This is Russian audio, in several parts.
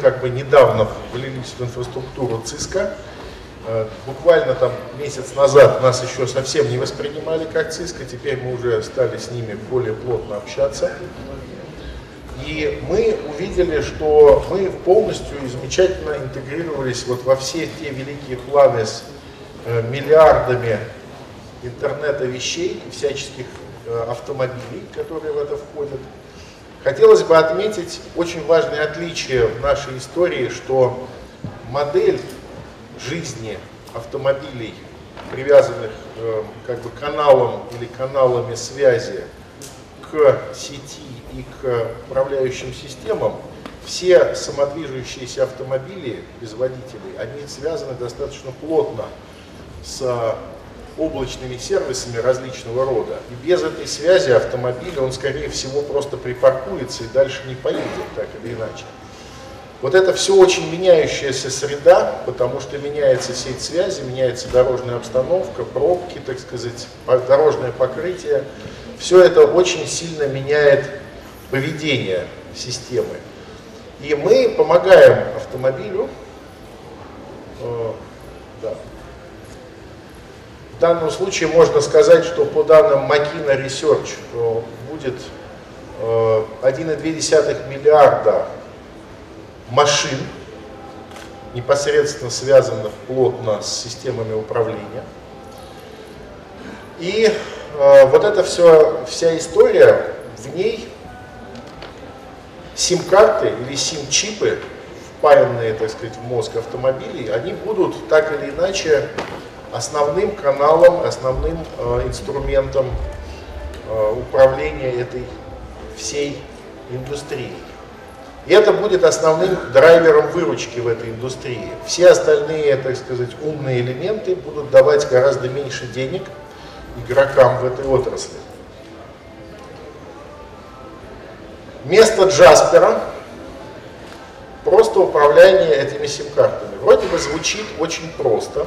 как бы недавно влились в инфраструктуру ЦИСКа. Э, буквально там месяц назад нас еще совсем не воспринимали как ЦИСКа, теперь мы уже стали с ними более плотно общаться. И мы увидели, что мы полностью и замечательно интегрировались вот во все те великие планы с э, миллиардами интернета вещей и всяческих э, автомобилей, которые в это входят. Хотелось бы отметить очень важное отличие в нашей истории, что модель жизни автомобилей, привязанных э, как бы каналом или каналами связи к сети и к управляющим системам, все самодвижущиеся автомобили без водителей, они связаны достаточно плотно с облачными сервисами различного рода. И без этой связи автомобиль, он скорее всего просто припаркуется и дальше не поедет, так или иначе. Вот это все очень меняющаяся среда, потому что меняется сеть связи, меняется дорожная обстановка, пробки, так сказать, дорожное покрытие. Все это очень сильно меняет поведение системы. И мы помогаем автомобилю э, в данном случае можно сказать, что по данным Makina Research будет 1,2 э, миллиарда машин, непосредственно связанных плотно с системами управления. И э, вот эта все, вся история, в ней сим-карты или сим-чипы, впаянные, так сказать, в мозг автомобилей, они будут так или иначе основным каналом, основным э, инструментом э, управления этой всей индустрией. И это будет основным драйвером выручки в этой индустрии. Все остальные, так сказать, умные элементы будут давать гораздо меньше денег игрокам в этой отрасли. Место Джаспера просто управление этими сим-картами. Вроде бы звучит очень просто,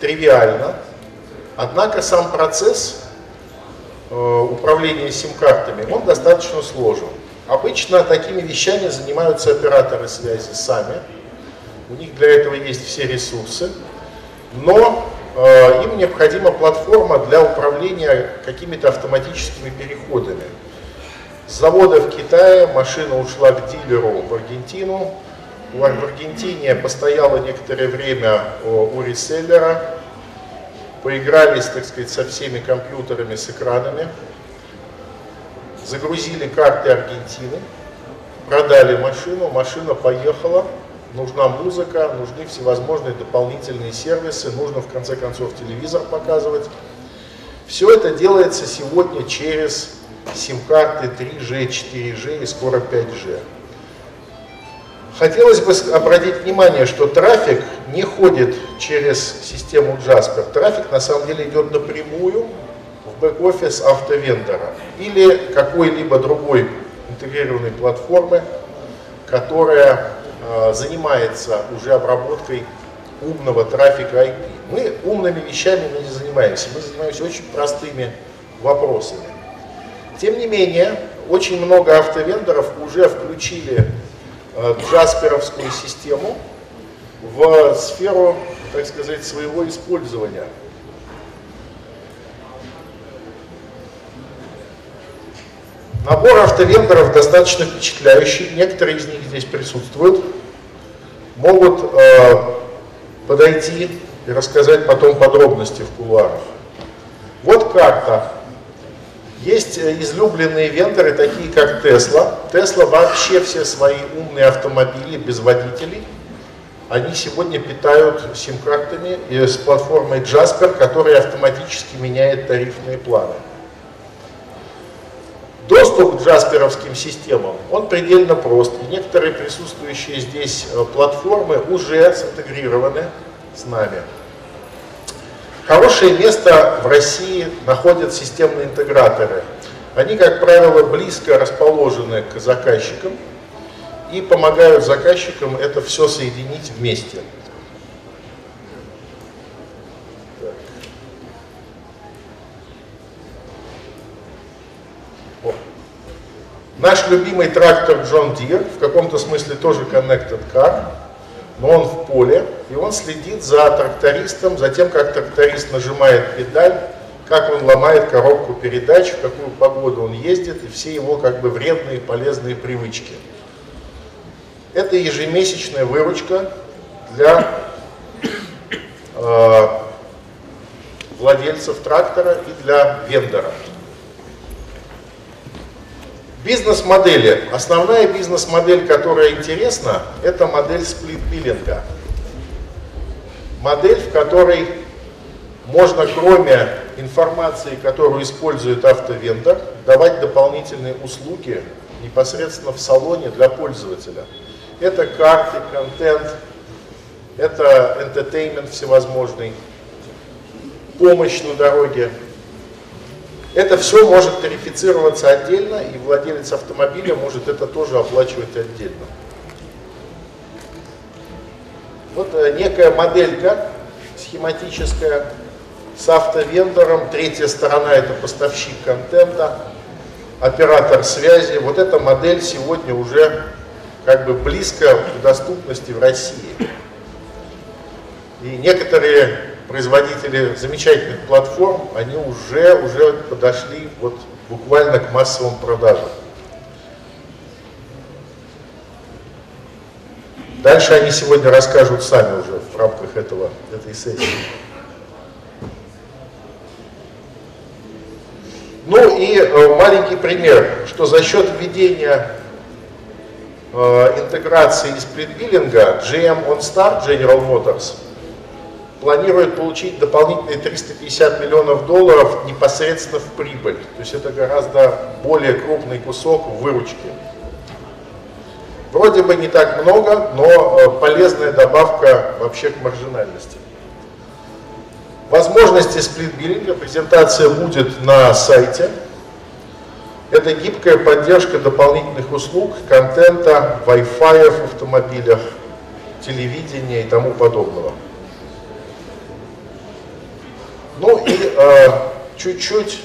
тривиально, однако сам процесс управления сим-картами, он достаточно сложен. Обычно такими вещами занимаются операторы связи сами, у них для этого есть все ресурсы, но э, им необходима платформа для управления какими-то автоматическими переходами. С завода в Китае машина ушла к дилеру в Аргентину, в Аргентине постояла некоторое время у реселлера, поигрались, так сказать, со всеми компьютерами с экранами, загрузили карты Аргентины, продали машину, машина поехала, нужна музыка, нужны всевозможные дополнительные сервисы, нужно в конце концов телевизор показывать. Все это делается сегодня через сим-карты 3G, 4G и скоро 5G. Хотелось бы обратить внимание, что трафик не ходит через систему Jasper. Трафик на самом деле идет напрямую в бэк-офис автовендора или какой-либо другой интегрированной платформы, которая э, занимается уже обработкой умного трафика IP. Мы умными вещами не занимаемся, мы занимаемся очень простыми вопросами. Тем не менее, очень много автовендоров уже включили джасперовскую систему в сферу, так сказать, своего использования. Набор автовендоров достаточно впечатляющий, некоторые из них здесь присутствуют, могут э, подойти и рассказать потом подробности в кулуарах. Вот карта есть э, излюбленные вендоры, такие как Tesla. Tesla вообще все свои умные автомобили без водителей, они сегодня питают сим-картами с платформой Jasper, которая автоматически меняет тарифные планы. Доступ к джасперовским системам, он предельно прост. И некоторые присутствующие здесь э, платформы уже синтегрированы с нами. Хорошее место в России находят системные интеграторы. Они, как правило, близко расположены к заказчикам и помогают заказчикам это все соединить вместе. Наш любимый трактор John Deere, в каком-то смысле тоже Connected Car, но он в поле, и он следит за трактористом, за тем, как тракторист нажимает педаль, как он ломает коробку передач, в какую погоду он ездит, и все его как бы вредные полезные привычки. Это ежемесячная выручка для э, владельцев трактора и для вендора. Бизнес-модели. Основная бизнес-модель, которая интересна, это модель сплит-биллинга. Модель, в которой можно, кроме информации, которую использует автовендор, давать дополнительные услуги непосредственно в салоне для пользователя. Это карты, контент, это entertainment всевозможный, помощь на дороге, это все может тарифицироваться отдельно, и владелец автомобиля может это тоже оплачивать отдельно. Вот э, некая моделька схематическая с автовендором. Третья сторона это поставщик контента, оператор связи. Вот эта модель сегодня уже как бы близко к доступности в России. И некоторые производители замечательных платформ, они уже, уже подошли вот буквально к массовым продажам. Дальше они сегодня расскажут сами уже в рамках этого, этой сессии. Ну и э, маленький пример, что за счет введения э, интеграции из предбиллинга GM OnStar, General Motors, планирует получить дополнительные 350 миллионов долларов непосредственно в прибыль. То есть это гораздо более крупный кусок выручки. Вроде бы не так много, но э, полезная добавка вообще к маржинальности. Возможности сплитбиллинга, презентация будет на сайте. Это гибкая поддержка дополнительных услуг, контента, Wi-Fi в автомобилях, телевидения и тому подобного. Ну и э, чуть-чуть,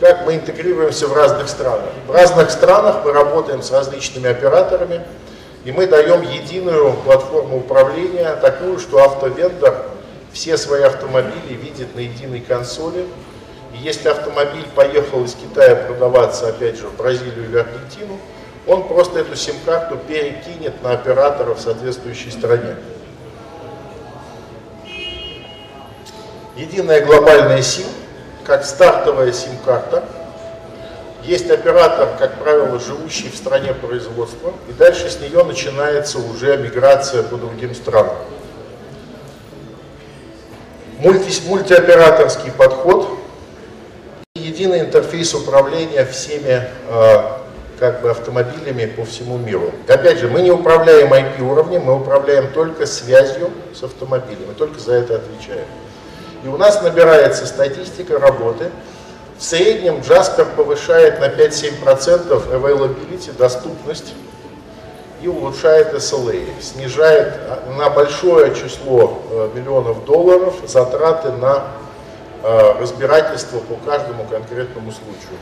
как мы интегрируемся в разных странах. В разных странах мы работаем с различными операторами, и мы даем единую платформу управления, такую, что автовендор все свои автомобили видит на единой консоли. И если автомобиль поехал из Китая продаваться, опять же, в Бразилию или Аргентину, он просто эту сим-карту перекинет на оператора в соответствующей стране. Единая глобальная СИМ, как стартовая сим-карта. Есть оператор, как правило, живущий в стране производства, и дальше с нее начинается уже миграция по другим странам. Мульти, мультиоператорский подход, единый интерфейс управления всеми э, как бы автомобилями по всему миру. Опять же, мы не управляем IP уровнем, мы управляем только связью с автомобилем, и только за это отвечаем. И у нас набирается статистика работы. В среднем Jasper повышает на 5-7% availability, доступность, и улучшает SLA, снижает на большое число э, миллионов долларов затраты на э, разбирательство по каждому конкретному случаю.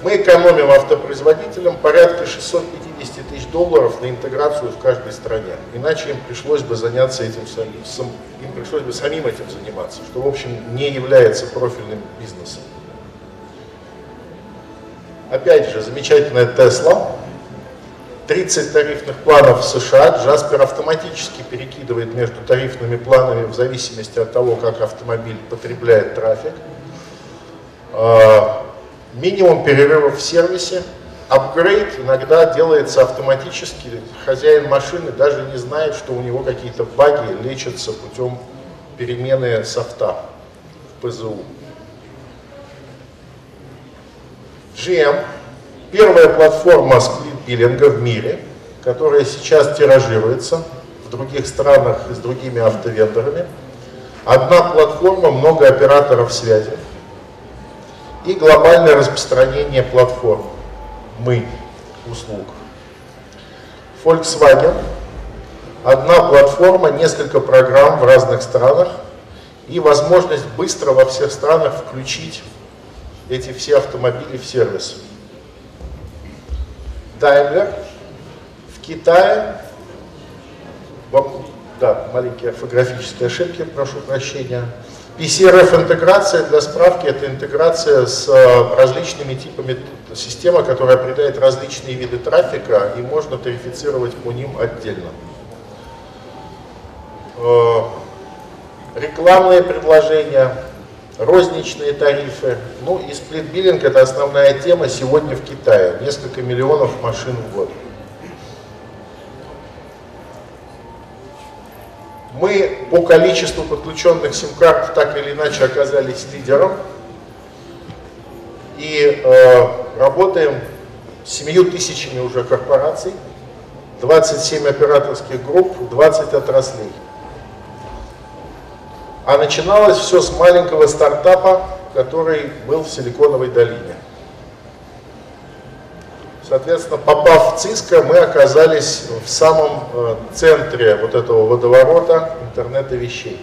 Мы экономим автопроизводителям порядка 650 тысяч долларов на интеграцию в каждой стране. Иначе им пришлось бы заняться этим самим, им пришлось бы самим этим заниматься, что, в общем, не является профильным бизнесом. Опять же, замечательная Тесла. 30 тарифных планов в США. Джаспер автоматически перекидывает между тарифными планами в зависимости от того, как автомобиль потребляет трафик. Минимум перерывов в сервисе, апгрейд иногда делается автоматически, хозяин машины даже не знает, что у него какие-то баги лечатся путем перемены софта в ПЗУ. GM – первая платформа сплит-биллинга в мире, которая сейчас тиражируется в других странах и с другими автовендорами. Одна платформа, много операторов связи – и глобальное распространение платформ мы услуг. Volkswagen одна платформа, несколько программ в разных странах и возможность быстро во всех странах включить эти все автомобили в сервис. Daimler в Китае, да, маленькие орфографические ошибки, прошу прощения. PCRF интеграция, для справки, это интеграция с э, различными типами системы, которая определяет различные виды трафика и можно тарифицировать по ним отдельно. Э, рекламные предложения, розничные тарифы, ну и сплитбиллинг это основная тема сегодня в Китае, несколько миллионов машин в год. Мы по количеству подключенных сим-карт так или иначе оказались лидером и э, работаем с 7 тысячами уже корпораций, 27 операторских групп, 20 отраслей. А начиналось все с маленького стартапа, который был в Силиконовой долине. Соответственно, попав в ЦИСКО, мы оказались в самом э, центре вот этого водоворота интернета вещей.